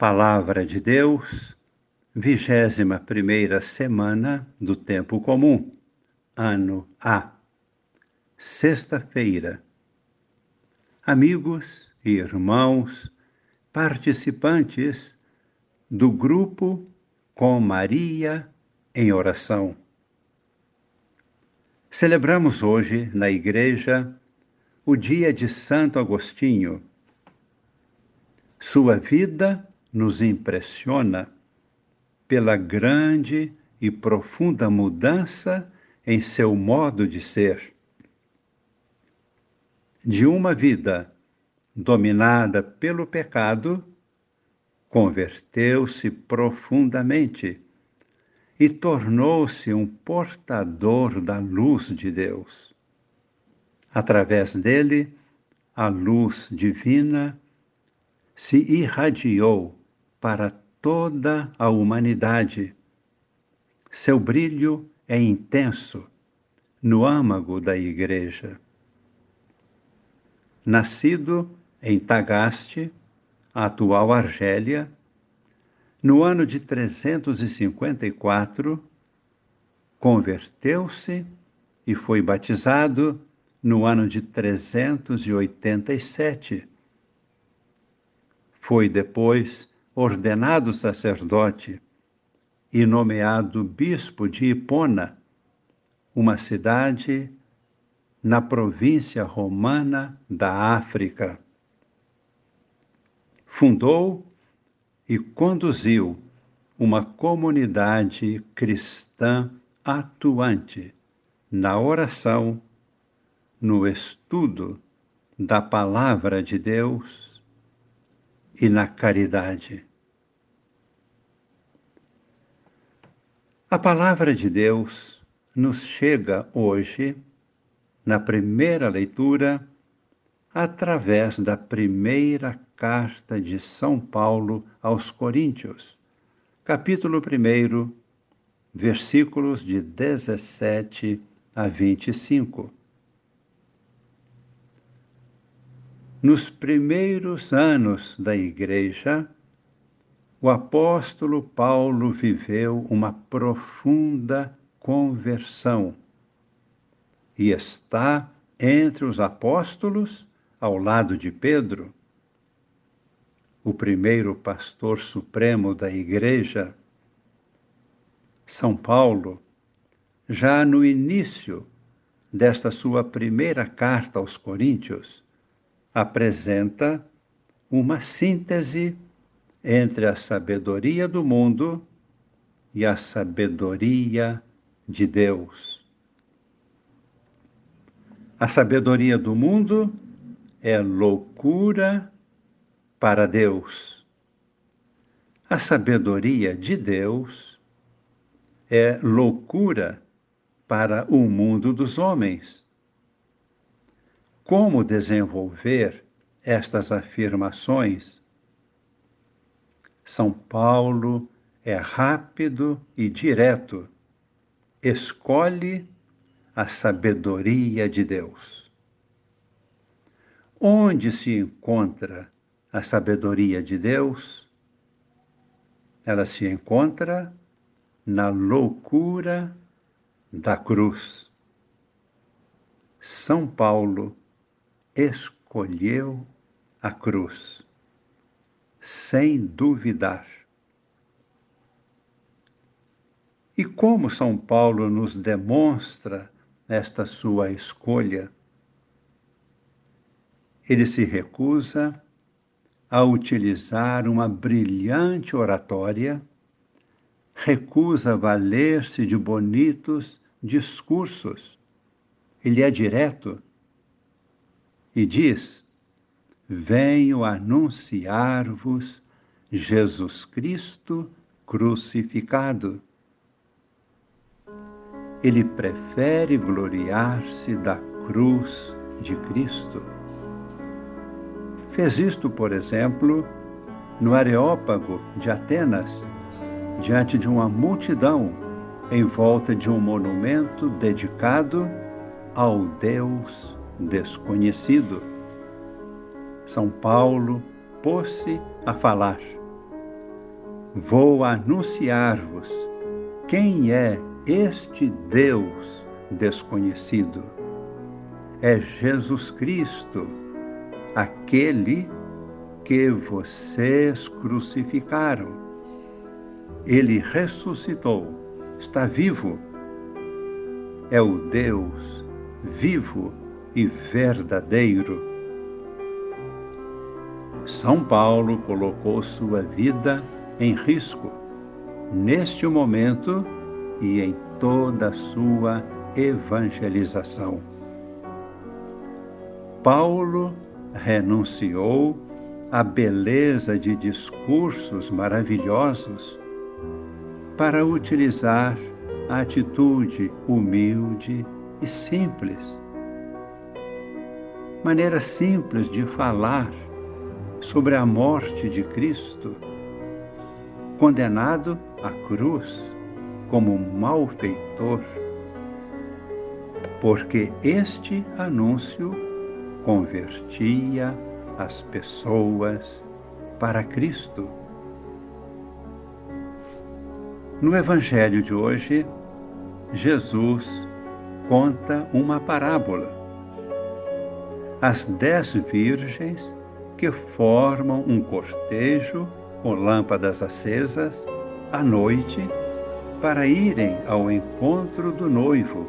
Palavra de Deus, vigésima primeira semana do Tempo Comum, ano A, sexta-feira. Amigos e irmãos, participantes do grupo Com Maria em Oração. Celebramos hoje na Igreja o dia de Santo Agostinho. Sua vida nos impressiona pela grande e profunda mudança em seu modo de ser. De uma vida dominada pelo pecado, converteu-se profundamente e tornou-se um portador da luz de Deus. Através dele, a luz divina se irradiou para toda a humanidade. Seu brilho é intenso no âmago da Igreja. Nascido em Tagaste, a atual Argélia, no ano de 354, converteu-se e foi batizado no ano de 387 foi depois ordenado sacerdote e nomeado bispo de Hipona, uma cidade na província romana da África. Fundou e conduziu uma comunidade cristã atuante na oração, no estudo da Palavra de Deus e na caridade. A palavra de Deus nos chega hoje, na primeira leitura, através da primeira carta de São Paulo aos Coríntios, capítulo 1, versículos de 17 a 25. Nos primeiros anos da Igreja, o apóstolo Paulo viveu uma profunda conversão e está entre os apóstolos ao lado de Pedro, o primeiro pastor supremo da Igreja. São Paulo, já no início desta sua primeira carta aos Coríntios, apresenta uma síntese entre a sabedoria do mundo e a sabedoria de Deus. A sabedoria do mundo é loucura para Deus. A sabedoria de Deus é loucura para o mundo dos homens. Como desenvolver estas afirmações? São Paulo é rápido e direto. Escolhe a sabedoria de Deus. Onde se encontra a sabedoria de Deus? Ela se encontra na loucura da cruz. São Paulo escolheu a cruz, sem duvidar. E como São Paulo nos demonstra esta sua escolha? Ele se recusa a utilizar uma brilhante oratória, recusa valer-se de bonitos discursos. Ele é direto e diz: Venho anunciar-vos Jesus Cristo crucificado. Ele prefere gloriar-se da cruz de Cristo. Fez isto, por exemplo, no Areópago de Atenas, diante de uma multidão em volta de um monumento dedicado ao Deus desconhecido. São Paulo pôs-se a falar vou anunciar-vos quem é este Deus desconhecido. É Jesus Cristo, aquele que vocês crucificaram. Ele ressuscitou, está vivo. É o Deus vivo e verdadeiro. São Paulo colocou sua vida em risco neste momento e em toda a sua evangelização. Paulo renunciou à beleza de discursos maravilhosos para utilizar a atitude humilde e simples. Maneira simples de falar sobre a morte de Cristo, condenado à cruz como malfeitor, porque este anúncio convertia as pessoas para Cristo. No Evangelho de hoje, Jesus conta uma parábola. As dez virgens que formam um cortejo com lâmpadas acesas à noite para irem ao encontro do noivo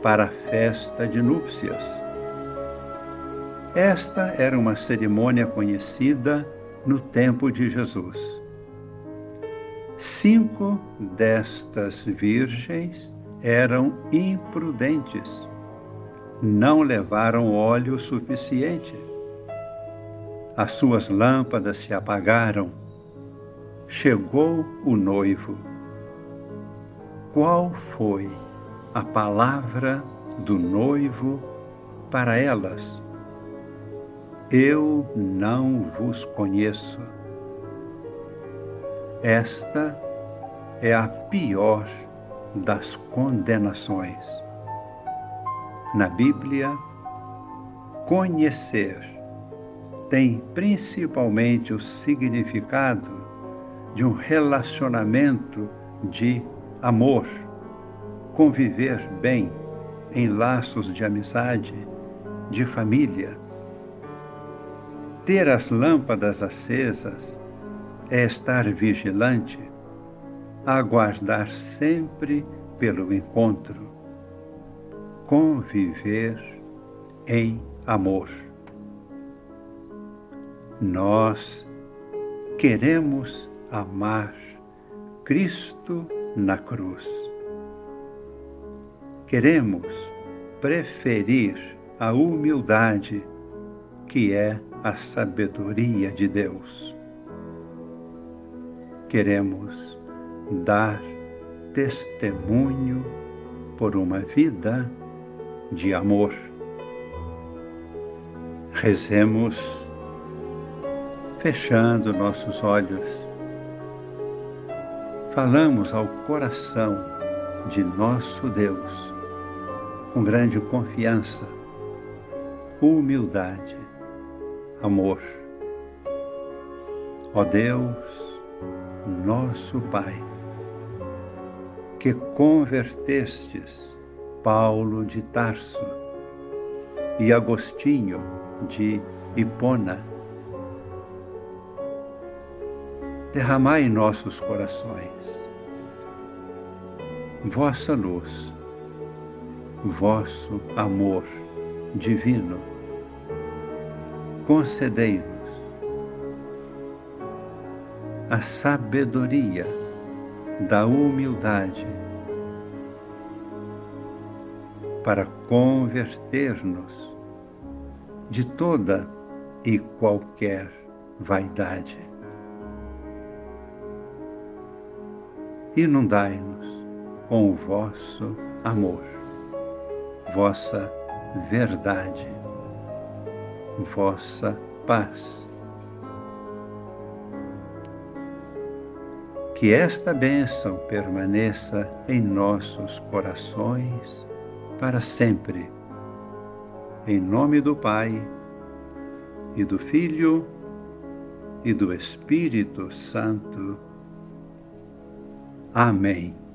para a festa de núpcias. Esta era uma cerimônia conhecida no tempo de Jesus. Cinco destas virgens eram imprudentes, não levaram óleo suficiente as suas lâmpadas se apagaram. Chegou o noivo. Qual foi a palavra do noivo para elas? Eu não vos conheço. Esta é a pior das condenações. Na Bíblia, conhecer tem principalmente o significado de um relacionamento de amor, conviver bem em laços de amizade, de família. Ter as lâmpadas acesas é estar vigilante, aguardar sempre pelo encontro, conviver em amor. Nós queremos amar Cristo na cruz. Queremos preferir a humildade, que é a sabedoria de Deus. Queremos dar testemunho por uma vida de amor. Rezemos fechando nossos olhos, falamos ao coração de nosso Deus com grande confiança, humildade, amor. Ó Deus, nosso Pai, que convertestes Paulo de Tarso e Agostinho de Hipona, derramai em nossos corações vossa luz, vosso amor divino. Concedei-nos a sabedoria da humildade para converter-nos de toda e qualquer vaidade. inundai-nos com o vosso amor, vossa verdade, vossa paz. Que esta bênção permaneça em nossos corações para sempre. Em nome do Pai, e do Filho, e do Espírito Santo. Amém.